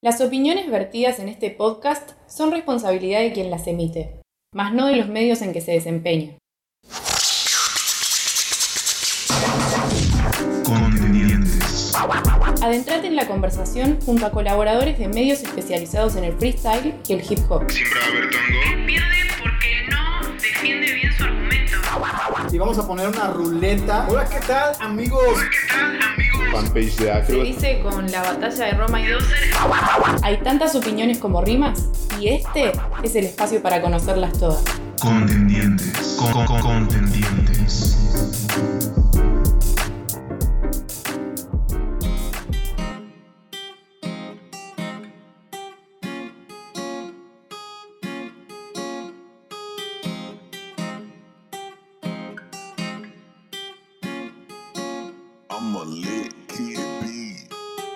Las opiniones vertidas en este podcast son responsabilidad de quien las emite, mas no de los medios en que se desempeña. Contendientes. Adentrate en la conversación junto a colaboradores de medios especializados en el freestyle y el hip hop. Siempre va a haber tango. pierde porque no defiende bien su argumento. Y vamos a poner una ruleta. Hola, ¿qué tal, amigos? ¿Qué tal, amigos? Fanpage de Se Acro. dice con la batalla de Roma y Hay tantas opiniones como rimas y este es el espacio para conocerlas todas. Contendientes. Con, con- con- contendientes.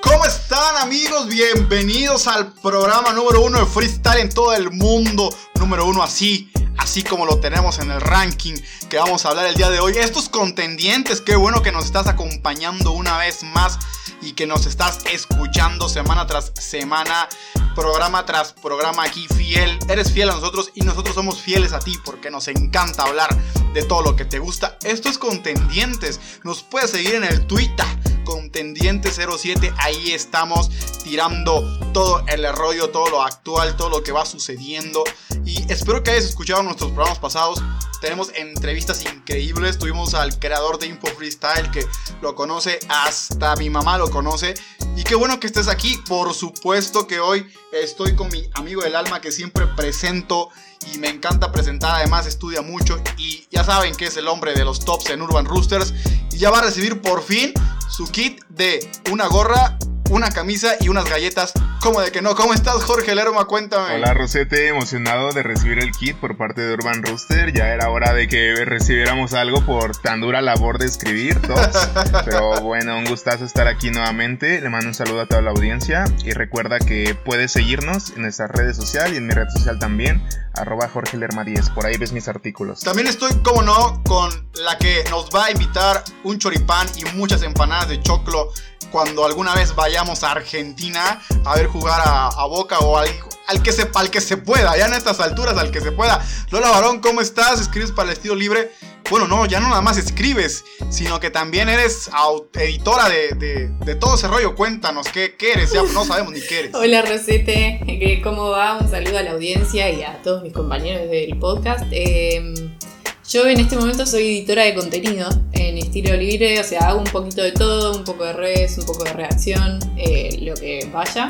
¿Cómo están, amigos? Bienvenidos al programa número uno de freestyle en todo el mundo. Número uno así, así como lo tenemos en el ranking que vamos a hablar el día de hoy. Estos contendientes, qué bueno que nos estás acompañando una vez más y que nos estás escuchando semana tras semana, programa tras programa aquí fiel. Eres fiel a nosotros y nosotros somos fieles a ti porque nos encanta hablar de todo lo que te gusta. Esto es Contendientes. Nos puedes seguir en el Twitter, Contendiente07. Ahí estamos tirando todo el rollo, todo lo actual, todo lo que va sucediendo. Y espero que hayas escuchado nuestros programas pasados. Tenemos entrevistas increíbles. Tuvimos al creador de Info Freestyle que lo conoce, hasta mi mamá lo conoce. Y qué bueno que estés aquí. Por supuesto que hoy estoy con mi amigo del alma que siempre presento y me encanta presentar. Además, estudia mucho y ya saben que es el hombre de los tops en Urban Roosters. Y ya va a recibir por fin su kit de una gorra, una camisa y unas galletas. ¿Cómo de que no? ¿Cómo estás, Jorge Lerma? Cuéntame. Hola Rosete, emocionado de recibir el kit por parte de Urban Rooster. Ya era hora de que recibiéramos algo por tan dura labor de escribir, todos. Pero bueno, un gustazo estar aquí nuevamente. Le mando un saludo a toda la audiencia y recuerda que puedes seguirnos en nuestras redes sociales y en mi red social también, arroba Jorge Lerma 10. Por ahí ves mis artículos. También estoy, como no, con la que nos va a invitar un choripán y muchas empanadas de choclo cuando alguna vez vayamos a Argentina a ver jugar a, a Boca o al, al que se, al que se pueda, ya en estas alturas, al que se pueda. Lola Barón, ¿cómo estás? ¿Escribes para el estilo libre? Bueno, no, ya no nada más escribes, sino que también eres editora de, de- todo ese rollo. Cuéntanos, ¿qué, qué eres? Ya no sabemos ni qué eres. Hola Rosete, ¿qué- ¿cómo va? Un saludo a la audiencia y a todos mis compañeros del podcast. Eh, yo en este momento soy editora de contenido en estilo libre, o sea, hago un poquito de todo, un poco de redes, un poco de redacción, eh, lo que vaya.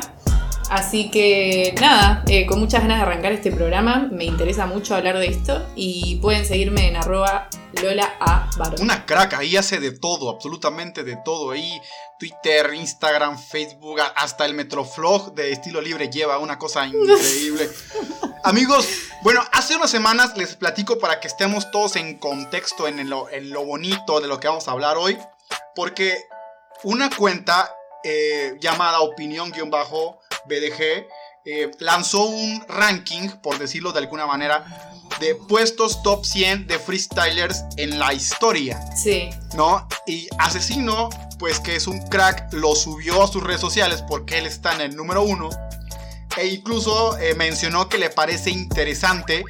Así que nada, eh, con muchas ganas de arrancar este programa, me interesa mucho hablar de esto y pueden seguirme en arroba Lola A. Barón. Una crack, ahí hace de todo, absolutamente de todo. Ahí Twitter, Instagram, Facebook, hasta el Metroflog de estilo libre lleva una cosa increíble. Amigos, bueno, hace unas semanas les platico para que estemos todos en contexto en lo, en lo bonito de lo que vamos a hablar hoy. Porque una cuenta eh, llamada Opinión-BDG eh, lanzó un ranking, por decirlo de alguna manera, de puestos top 100 de freestylers en la historia, Sí, ¿no? Y Asesino, pues que es un crack, lo subió a sus redes sociales porque él está en el número uno. E incluso eh, mencionó que le parece interesante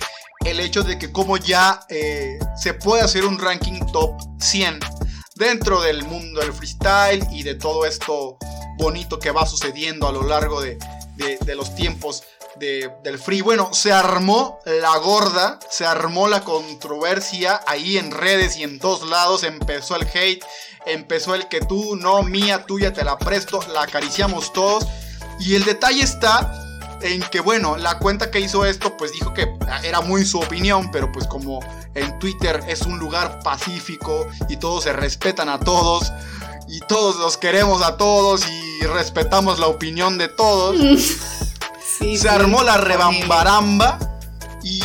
el hecho de que como ya eh, se puede hacer un ranking top 100 dentro del mundo del freestyle y de todo esto bonito que va sucediendo a lo largo de, de- los tiempos de- del free. Bueno, se armó la gorda, se armó la controversia ahí en redes y en todos lados. Empezó el hate, empezó el que tú, no, mía, tuya, te la presto, la acariciamos todos. Y el detalle está en que, bueno, la cuenta que hizo esto, pues dijo que era muy su opinión, pero pues como en Twitter es un lugar pacífico y todos se respetan a todos y todos los queremos a todos y respetamos la opinión de todos sí. se sí, armó la rebambaramba y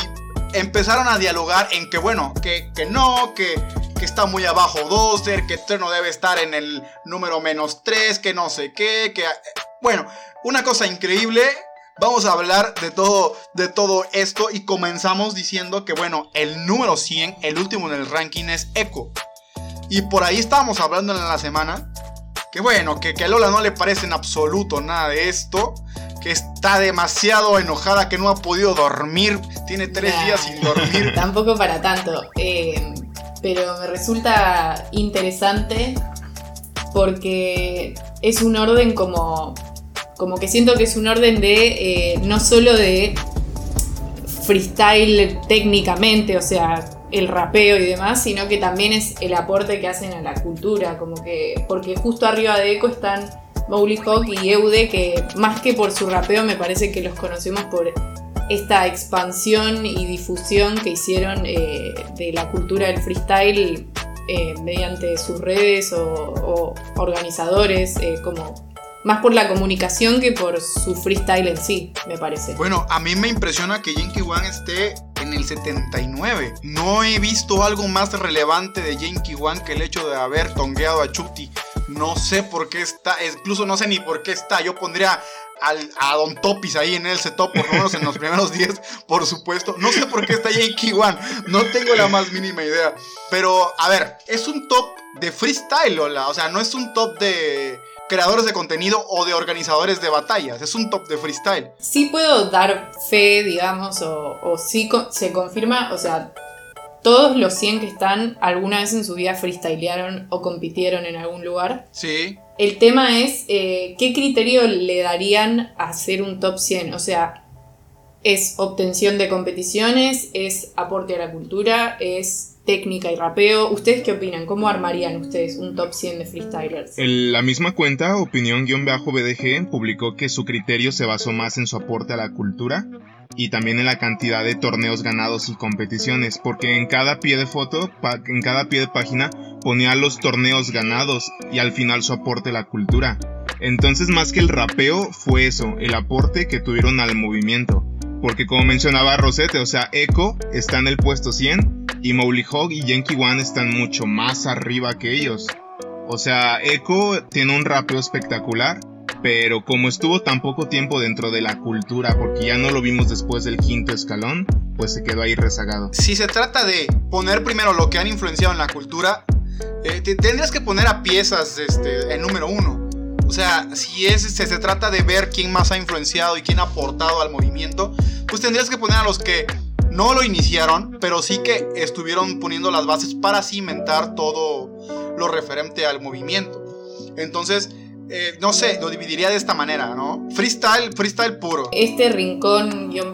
empezaron a dialogar en que, bueno, que, que no, que, que está muy abajo Dozer, que Eterno debe estar en el número menos 3, que no sé qué, que... Bueno, una cosa increíble. Vamos a hablar de todo, de todo esto y comenzamos diciendo que, bueno, el número 100, el último en el ranking es Echo. Y por ahí estábamos hablando en la semana que bueno, que, que a Lola no le parece en absoluto nada de esto. que está demasiado enojada, que no ha podido dormir. Tiene tres Nah, días sin dormir. Tampoco para tanto. eh, pero me resulta interesante porque es un orden como. Como que siento que es un orden de. eh, no solo de freestyle técnicamente, o sea, el rapeo y demás, sino que también es el aporte que hacen a la cultura. Como que. Porque justo arriba de Eco están Mowgli Hawk y Eude, que más que por su rapeo, me parece que los conocemos por esta expansión y difusión que hicieron eh, de la cultura del freestyle eh, mediante sus redes o, organizadores, eh, como más por la comunicación que por su freestyle en sí, me parece. Bueno, a mí me impresiona que Yankee One esté en el 79. No he visto algo más relevante de Yankee One que el hecho de haber tongueado a Chuti. No sé por qué está, incluso no sé ni por qué está. Yo pondría al- a Don Topis ahí en ese top, por lo menos en los primeros 10, por supuesto. No sé por qué está Yankee One, no tengo la más mínima idea. Pero, a ver, es un top de freestyle, Lola. O sea, no es un top de creadores de contenido o de organizadores de batallas. Es un top de freestyle. Sí puedo dar fe, digamos, o, o sí co- se confirma, o sea, todos los 100 que están alguna vez en su vida freestylearon o compitieron en algún lugar. Sí. El tema es, eh, ¿qué criterio le darían a hacer un top 100? O sea, ¿es obtención de competiciones? ¿Es aporte a la cultura? ¿Es técnica y rapeo? ¿Ustedes qué opinan? ¿Cómo armarían ustedes un top 100 de freestylers? El- la misma cuenta, opinión-bdg, publicó que su criterio se basó más en su aporte a la cultura y también en la cantidad de torneos ganados y competiciones, porque en cada pie de foto, en cada pie de página, ponía los torneos ganados y al final su aporte a la cultura. Entonces, más que el rapeo, fue eso, el aporte que tuvieron al movimiento. Porque como mencionaba Rosette, o sea, Echo está en el puesto 100 y Mowgli Hog y Yankee One están mucho más arriba que ellos. O sea, Echo tiene un rapeo espectacular, pero como estuvo tan poco tiempo dentro de la cultura, porque ya no lo vimos después del quinto escalón, pues se quedó ahí rezagado. Si se trata de poner primero lo que han influenciado en la cultura, eh, te- tendrías que poner a piezas este, en número uno. O sea, si es, se, se trata de ver quién más ha influenciado y quién ha aportado al movimiento, pues tendrías que poner a los que no lo iniciaron, pero sí que estuvieron poniendo las bases para cimentar todo lo referente al movimiento. Entonces, eh, no sé, lo dividiría de esta manera, ¿no? Freestyle, freestyle puro. Este rincón-BDG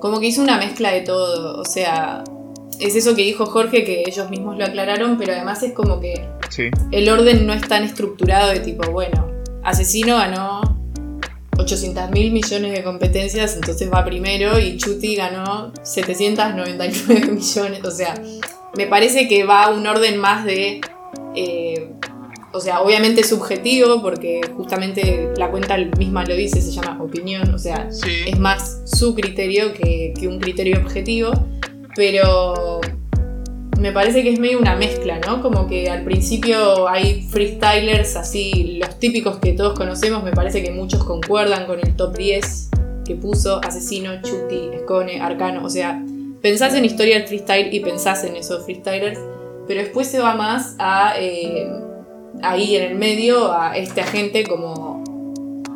como que hizo una mezcla de todo, o sea, es eso que dijo Jorge, que ellos mismos lo aclararon, pero además es como que Sí. el orden no es tan estructurado de tipo, bueno, Asesino ganó 800 mil millones de competencias, entonces va primero y Chuti ganó 799 millones, o sea, me parece que va a un orden más de... eh, o sea, obviamente subjetivo, porque justamente la cuenta misma lo dice, se llama opinión, o sea, Sí. es más su criterio que, que un criterio objetivo, pero me parece que es medio una mezcla, ¿no? Como que al principio hay freestylers así, los típicos que todos conocemos, me parece que muchos concuerdan con el top 10 que puso Asesino, Chuti, Escone, Arcano, o sea, pensás en historia del freestyle y pensás en esos freestylers, pero después se va más a... eh, ahí en el medio a este agente como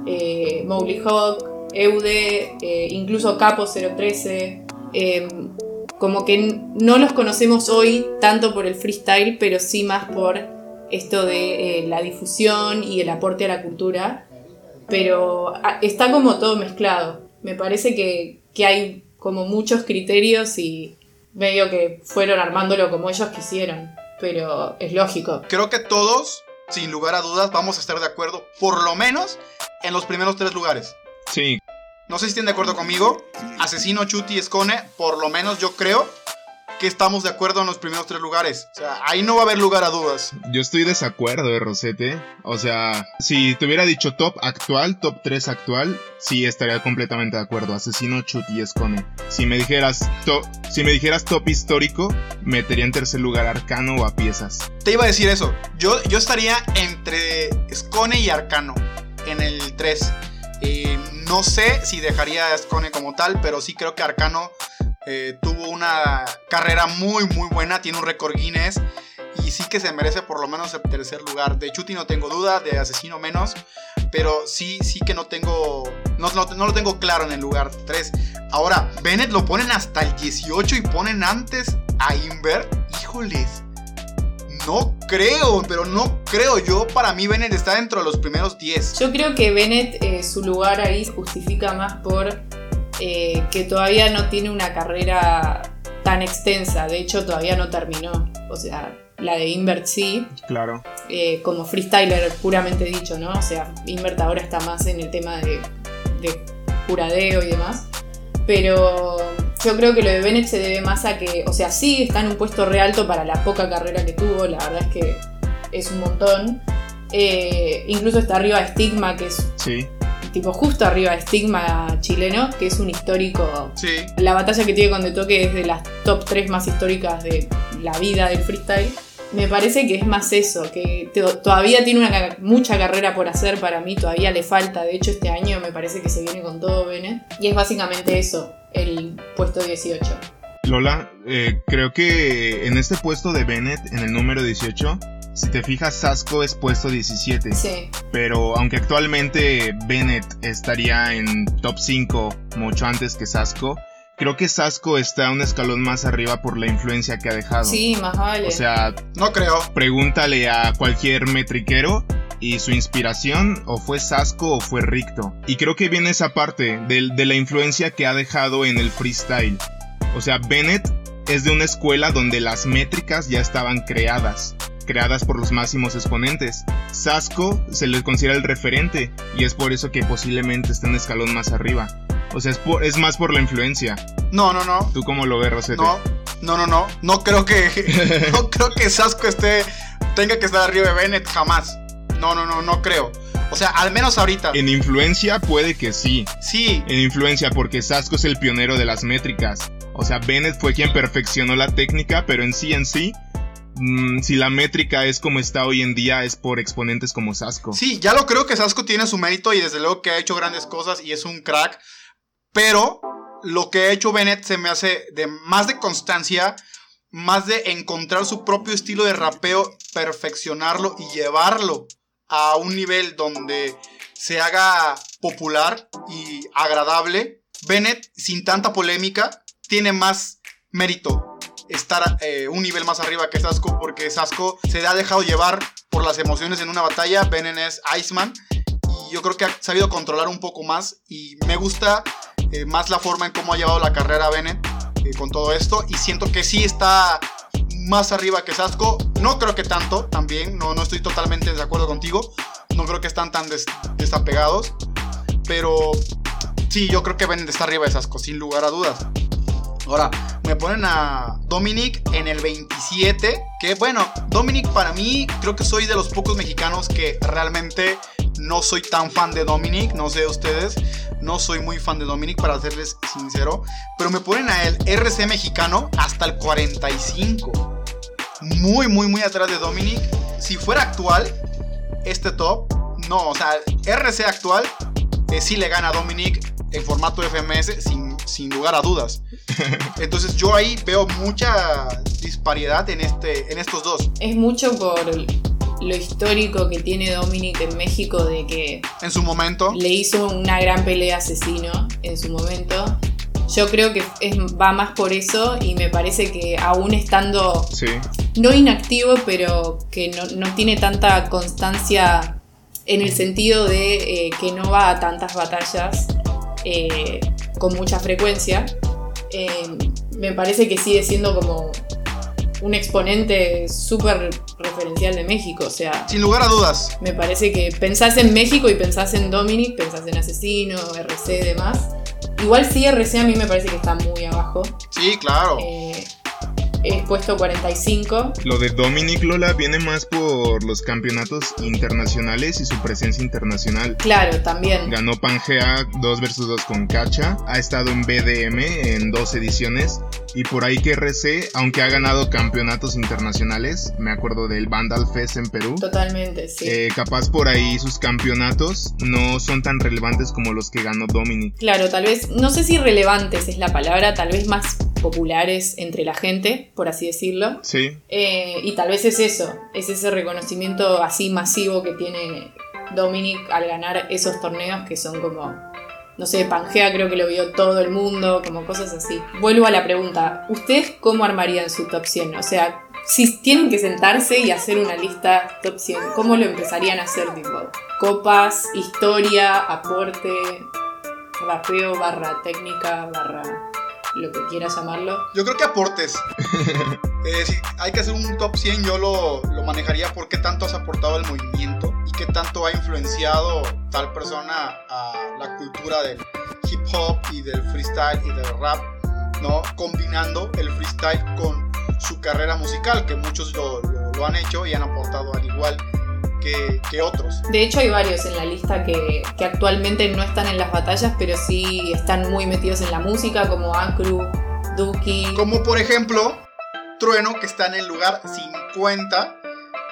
eh, Mowgli Hawk, Eude, eh, incluso Capo 013. eh, como que no los conocemos hoy tanto por el freestyle, pero sí más por esto de eh, la difusión y el aporte a la cultura. Pero ah, está como todo mezclado. Me parece que, que hay como muchos criterios y medio que fueron armándolo como ellos quisieron. Pero es lógico. Creo que todos, sin lugar a dudas, vamos a estar de acuerdo, por lo menos en los primeros tres lugares. Sí, No sé si estén de acuerdo conmigo. Asesino, Chuti, Escone, por lo menos yo creo que estamos de acuerdo en los primeros tres lugares. O sea, ahí no va a haber lugar a dudas. Yo estoy desacuerdo de Rosete. O sea, si te hubiera dicho top actual, top 3 actual, sí estaría completamente de acuerdo. Asesino, Chut y Escone. Si me dijeras top, si me dijeras top histórico, metería en tercer lugar Arcano o a piezas. Te iba a decir eso. Yo, yo estaría entre Escone y Arcano en el 3. Eh, no sé si dejaría a Escone como tal, pero sí creo que Arcano eh, tuvo una carrera muy, muy buena. Tiene un récord Guinness. Y sí que se merece por lo menos el tercer lugar. De Chuti no tengo duda, de Asesino menos. pero sí, sí que no tengo, no, no, no lo tengo claro en el lugar 3. Ahora, Bennett lo ponen hasta el 18 y ponen antes a Invert. Híjoles. No creo, pero no creo. Yo, para mí, Bennett está dentro de los primeros 10. Yo creo que Bennett, eh, su lugar ahí justifica más por eh, que todavía no tiene una carrera tan extensa. De hecho, todavía no terminó. O sea, la de Invert sí, Claro. eh, como freestyler puramente dicho, ¿no? O sea, Invert ahora está más en el tema de, de juradeo y demás. Pero yo creo que lo de Bennett se debe más a que, o sea, sí está en un puesto re alto para la poca carrera que tuvo, la verdad es que es un montón. Eh, incluso está arriba de Stigma, que es Sí. tipo justo arriba de Stigma chileno, que es un histórico Sí. la batalla que tiene con De Toque es de las top 3 más históricas de la vida del freestyle. Me parece que es más eso, que to- todavía tiene una, mucha carrera por hacer para mí, todavía le falta. De hecho, este año me parece que se viene con todo Bennett. Y es básicamente eso, el puesto 18. Lola, eh, creo que en este puesto de Bennett, en el número 18, si te fijas, Sasco es puesto 17. Sí, Pero aunque actualmente Bennett estaría en top 5 mucho antes que Sasco, creo que Sasco está un escalón más arriba por la influencia que ha dejado. sí, más vale. O sea, No creo. pregúntale a cualquier metriquero y su inspiración o fue Sasco o fue Ricto. Y creo que viene esa parte de, de la influencia que ha dejado en el freestyle. O sea, Bennett es de una escuela donde las métricas ya estaban creadas, creadas por los máximos exponentes. Sasco se le considera el referente y es por eso que posiblemente esté un escalón más arriba. O sea, es, por- es más por la influencia. No, no, no. ¿Tú cómo lo ves, Rosete? No, no, no, no. No creo que. no creo que Sasco esté. Tenga que estar arriba de Bennett jamás. No, no, no, no creo. O sea, al menos ahorita. En influencia puede que sí, Sí, en influencia porque Sasco es el pionero de las métricas. O sea, Bennett fue quien perfeccionó la técnica, pero en sí en sí, mm, si la métrica es como está hoy en día, es por exponentes como Sasco. sí, ya lo creo que Sasco tiene su mérito y desde luego que ha hecho grandes cosas y es un crack. Pero lo que ha hecho Bennett se me hace de más de constancia, más de encontrar su propio estilo de rapeo, perfeccionarlo y llevarlo a un nivel donde se haga popular y agradable. Bennett, sin tanta polémica, tiene más mérito estar eh, un nivel más arriba que Sasco porque Sasco se ha dejado llevar por las emociones en una batalla. Bennett es Iceman y yo creo que ha sabido controlar un poco más y me gusta eh, más la forma en cómo ha llevado la carrera Bennett eh, con todo esto y siento que sí está más arriba que Sasco. No creo que tanto, también, no, no estoy totalmente de acuerdo contigo. No creo que están tan des- desapegados, pero sí, yo creo que Bennett está arriba de Sasco, sin lugar a dudas. Ahora, me ponen a Dominic en el 27. Que bueno, Dominic para mí creo que soy de los pocos mexicanos que realmente no soy tan fan de Dominic. No sé ustedes. No soy muy fan de Dominic para serles sincero. Pero me ponen a el RC mexicano hasta el 45. Muy, muy, muy atrás de Dominic. Si fuera actual, este top, no. O sea, RC actual eh, sí le gana a Dominic en formato FMS sin, sin lugar a dudas. Entonces yo ahí veo mucha disparidad en, este, en estos dos. Es mucho por lo histórico que tiene Dominic en México de que En su momento, le hizo una gran pelea asesino en su momento. Yo creo que es- va más por eso y me parece que aún estando Sí. no inactivo, pero que no, no tiene tanta constancia en el sentido de eh, que no va a tantas batallas eh, con mucha frecuencia, eh, me parece que sigue siendo como un exponente súper referencial de México. O sea, sin lugar a dudas. me parece que pensás en México y pensás en Dominic, pensás en Asesino, RC y demás. Igual sí, RC a mí me parece que está muy abajo. Sí, claro. Eh, es puesto 45. Lo de Dominic Lola viene más por los campeonatos internacionales y su presencia internacional. Claro, también. Ganó Pangea 2 vs 2 con Cacha, ha estado en BDM en dos ediciones y por ahí que RC, aunque ha ganado campeonatos internacionales, me acuerdo del Vandal Fest en Perú, Totalmente, sí. eh, capaz por ahí sus campeonatos no son tan relevantes como los que ganó Dominic. Claro, tal vez, no sé si relevantes es la palabra, tal vez más populares entre la gente, por así decirlo. Sí, Eh, y tal vez es eso, es ese reconocimiento así masivo que tiene Dominic al ganar esos torneos que son como, no sé, Pangea creo que lo vio todo el mundo, como cosas así. Vuelvo a la pregunta, ¿ustedes cómo armarían su top 100? O sea, si tienen que sentarse y hacer una lista top 100, ¿cómo lo empezarían a hacer? Tipo, copas, historia, aporte, rapeo, barra técnica, barra lo que quieras llamarlo. Yo creo que aportes. Eh, si hay que hacer un top 100, yo lo, lo manejaría por qué tanto has aportado al movimiento y qué tanto ha influenciado tal persona a la cultura del hip hop y del freestyle y del rap, ¿no? Combinando el freestyle con su carrera musical, que muchos lo, lo- lo han hecho y han aportado al igual que, que otros. De hecho, hay varios en la lista que, que actualmente no están en las batallas, pero sí están muy metidos en la música, como Ankru, Duki. Como por ejemplo, Trueno, que está en el lugar 50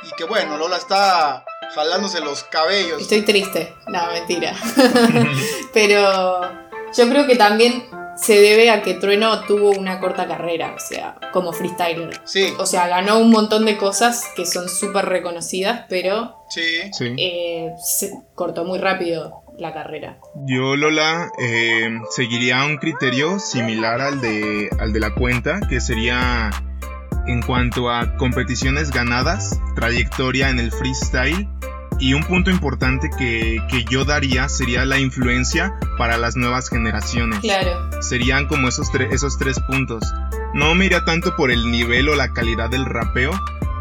y que bueno, Lola está jalándose los cabellos. Estoy triste. No, mentira. pero yo creo que también se debe a que Trueno tuvo una corta carrera, o sea, como freestyler. Sí, O sea, ganó un montón de cosas que son súper reconocidas, pero sí. Sí. eh, se cortó muy rápido la carrera. Yo, Lola, eh, seguiría un criterio similar al de, al de la cuenta, que sería en cuanto a competiciones ganadas, trayectoria en el freestyle y un punto importante que, que yo daría sería la influencia para las nuevas generaciones. Claro. Serían como esos, tre- esos tres puntos. No me iría tanto por el nivel o la calidad del rapeo,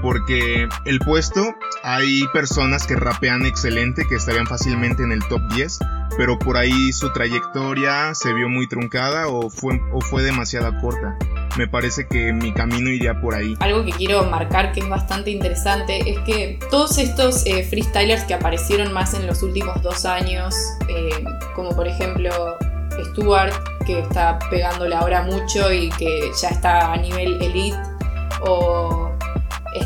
porque el puesto hay personas que rapean excelente, que estarían fácilmente en el top 10, pero por ahí su trayectoria se vio muy truncada o fue, o fue demasiado corta. Me parece que mi camino iría por ahí. Algo que quiero marcar que es bastante interesante es que todos estos eh, freestylers que aparecieron más en los últimos dos años, eh, como por ejemplo Stuart, que está pegándole ahora mucho y que ya está a nivel elite, o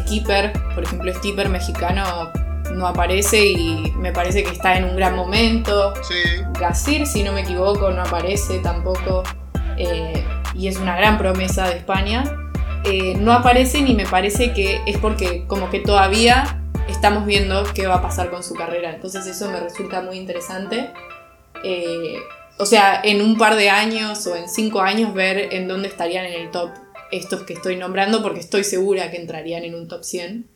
Skipper, por ejemplo Skipper mexicano no aparece y me parece que está en un gran momento. Sí, Gasir, si no me equivoco, no aparece tampoco. eh, y es una gran promesa de España. Eh, no aparecen y me parece que es porque como que todavía estamos viendo qué va a pasar con su carrera. Entonces eso me resulta muy interesante. Eh, o sea, en un par de años o en cinco años ver en dónde estarían en el top estos que estoy nombrando porque estoy segura que entrarían en un top 100.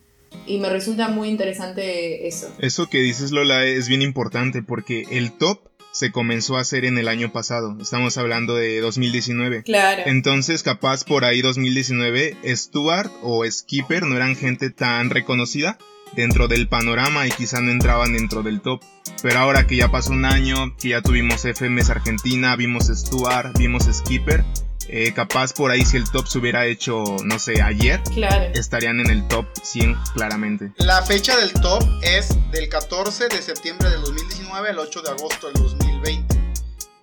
Y me resulta muy interesante eso. Eso que dices Lola es bien importante porque el top se comenzó a hacer en el año pasado. Estamos hablando de 2019. Claro. Entonces, capaz por ahí 2019, Stuart o Skipper no eran gente tan reconocida dentro del panorama y quizá no entraban dentro del top. Pero ahora que ya pasó un año, que ya tuvimos FMS Argentina, vimos Stuart, vimos Skipper, eh, capaz por ahí si el top se hubiera hecho, no sé, ayer, Claro. estarían en el top 100 claramente. La fecha del top es del 14 de septiembre del 2019 al 8 de agosto del 2020.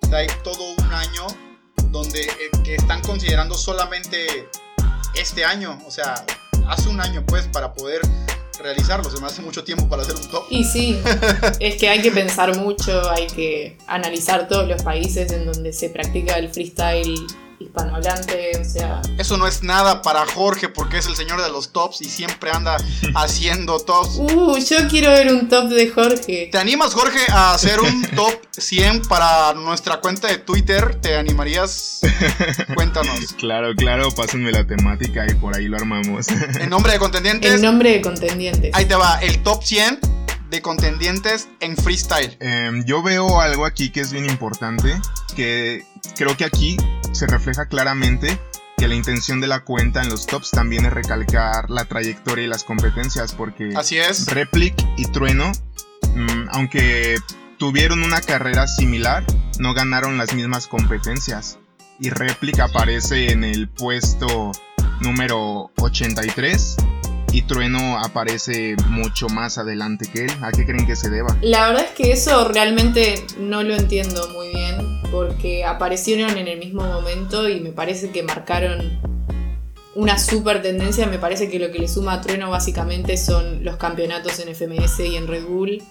O sea, hay todo un año donde eh, que están considerando solamente este año. O sea, hace un año pues para poder realizarlo. Se me hace mucho tiempo para hacer un top. Y sí, es que hay que pensar mucho, hay que analizar todos los países en donde se practica el freestyle hispanohablante, o sea, Eso no es nada para Jorge porque es el señor de los tops y siempre anda haciendo tops. uh, yo quiero ver un top de Jorge. ¿Te animas, Jorge, a hacer un top 100 para nuestra cuenta de Twitter? ¿Te animarías? Cuéntanos. Claro, claro, pásenme la temática y por ahí lo armamos. En nombre de contendientes, El nombre de contendientes. ahí te va el top 100 de contendientes en freestyle. Em, yo veo algo aquí que es bien importante, que creo que aquí se refleja claramente que la intención de la cuenta en los tops también es recalcar la trayectoria y las competencias, porque Así es. Replic y Trueno, mm, aunque tuvieron una carrera similar, no ganaron las mismas competencias. Y Replic aparece en el puesto número 83 y Trueno aparece mucho más adelante que él. ¿A qué creen que se deba? La verdad es que eso realmente no lo entiendo muy bien, porque aparecieron en el mismo momento y me parece que marcaron una super tendencia. Me parece que lo que le suma a Trueno básicamente son los campeonatos en FMS y en Red Bull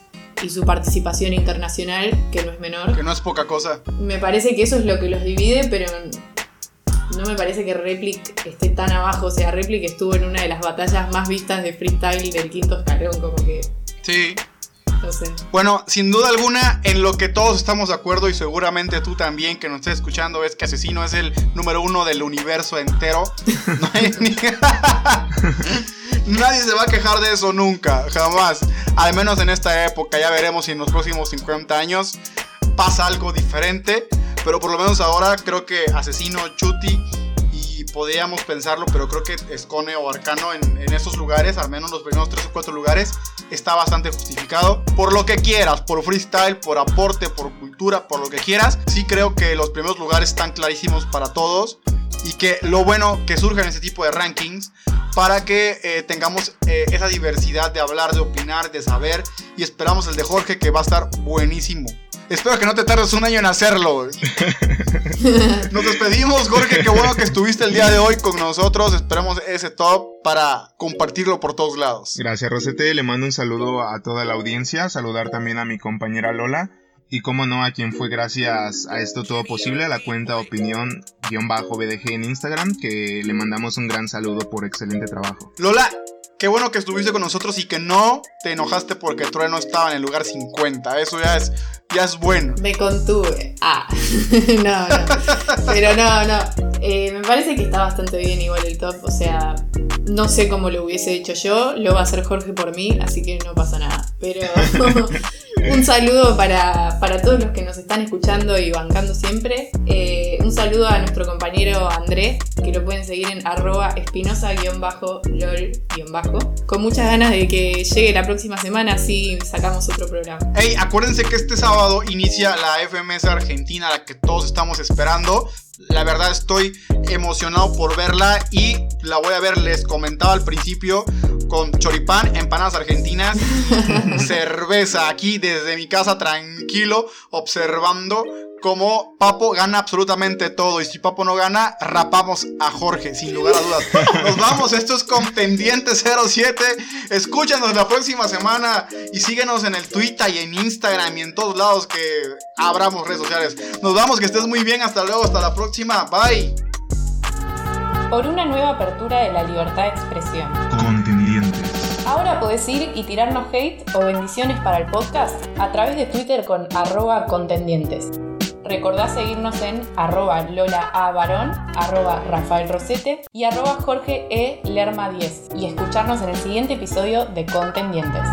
y su participación internacional, que no es menor. Que no es poca cosa. Me parece que eso es lo que los divide, pero no me parece que Replic esté tan abajo. O sea, Replic estuvo en una de las batallas más vistas de freestyle del quinto escalón, como que Sí. O sea, Bueno, sin duda alguna, en lo que todos estamos de acuerdo y seguramente tú también que nos estés escuchando es que Asesino es el número uno del universo entero. No hay ni- Nadie se va a quejar de eso nunca, jamás. Al menos en esta época, ya veremos si en los próximos 50 años pasa algo diferente. Pero por lo menos ahora creo que Asesino, Chuti y podríamos pensarlo, pero creo que Escone o Arcano en, en esos lugares, al menos los primeros 3 o 4 lugares, está bastante justificado. Por lo que quieras, por freestyle, por aporte, por cultura, por lo que quieras. Sí creo que los primeros lugares están clarísimos para todos. Y que lo bueno que surjan ese tipo de rankings para que eh, tengamos eh, esa diversidad de hablar, de opinar, de saber. Y esperamos el de Jorge que va a estar buenísimo. Espero que no te tardes un año en hacerlo. Nos despedimos, Jorge. Qué bueno que estuviste el día de hoy con nosotros. Esperamos ese top para compartirlo por todos lados. Gracias, Rosete. Le mando un saludo a toda la audiencia. Saludar también a mi compañera Lola. Y como no, a quien fue gracias a esto todo posible, a la cuenta opinión-bdg en Instagram, que le mandamos un gran saludo por excelente trabajo. Lola, qué bueno que estuviste con nosotros y que no te enojaste porque Trueno estaba en el lugar 50. Eso ya es, ya es bueno. me contuve. Ah, no, no. Pero no, no. Eh, me parece que está bastante bien igual el top. O sea, no sé cómo lo hubiese hecho yo. Lo va a hacer Jorge por mí, así que no pasa nada. Pero un saludo para, para todos los que nos están escuchando y bancando siempre. Eh, un saludo a nuestro compañero Andrés, que lo pueden seguir en arroba espinosa-lol- Con muchas ganas de que llegue la próxima semana, así sacamos otro programa. Hey, acuérdense que este sábado inicia la FMS Argentina, la que todos estamos esperando. La verdad estoy emocionado por verla y la voy a ver, les comentaba al principio, con choripán, empanadas argentinas, cerveza aquí desde mi casa tranquilo, observando cómo Papo gana absolutamente todo. Y si Papo no gana, rapamos a Jorge, sin lugar a dudas. Nos vamos, esto es Contendiente 07. Escúchanos la próxima semana y síguenos en el Twitter y en Instagram y en todos lados que abramos redes sociales. Nos vamos, que estés muy bien. Hasta luego, hasta la próxima. Bye. Por una nueva apertura de la libertad de expresión. Ahora podés ir y tirarnos hate o bendiciones para el podcast a través de Twitter con arroba contendientes. Recordá seguirnos en arroba Lola A. Barón, arroba Rafael Rosete y arroba Jorge E. Lerma 10 y escucharnos en el siguiente episodio de Contendientes.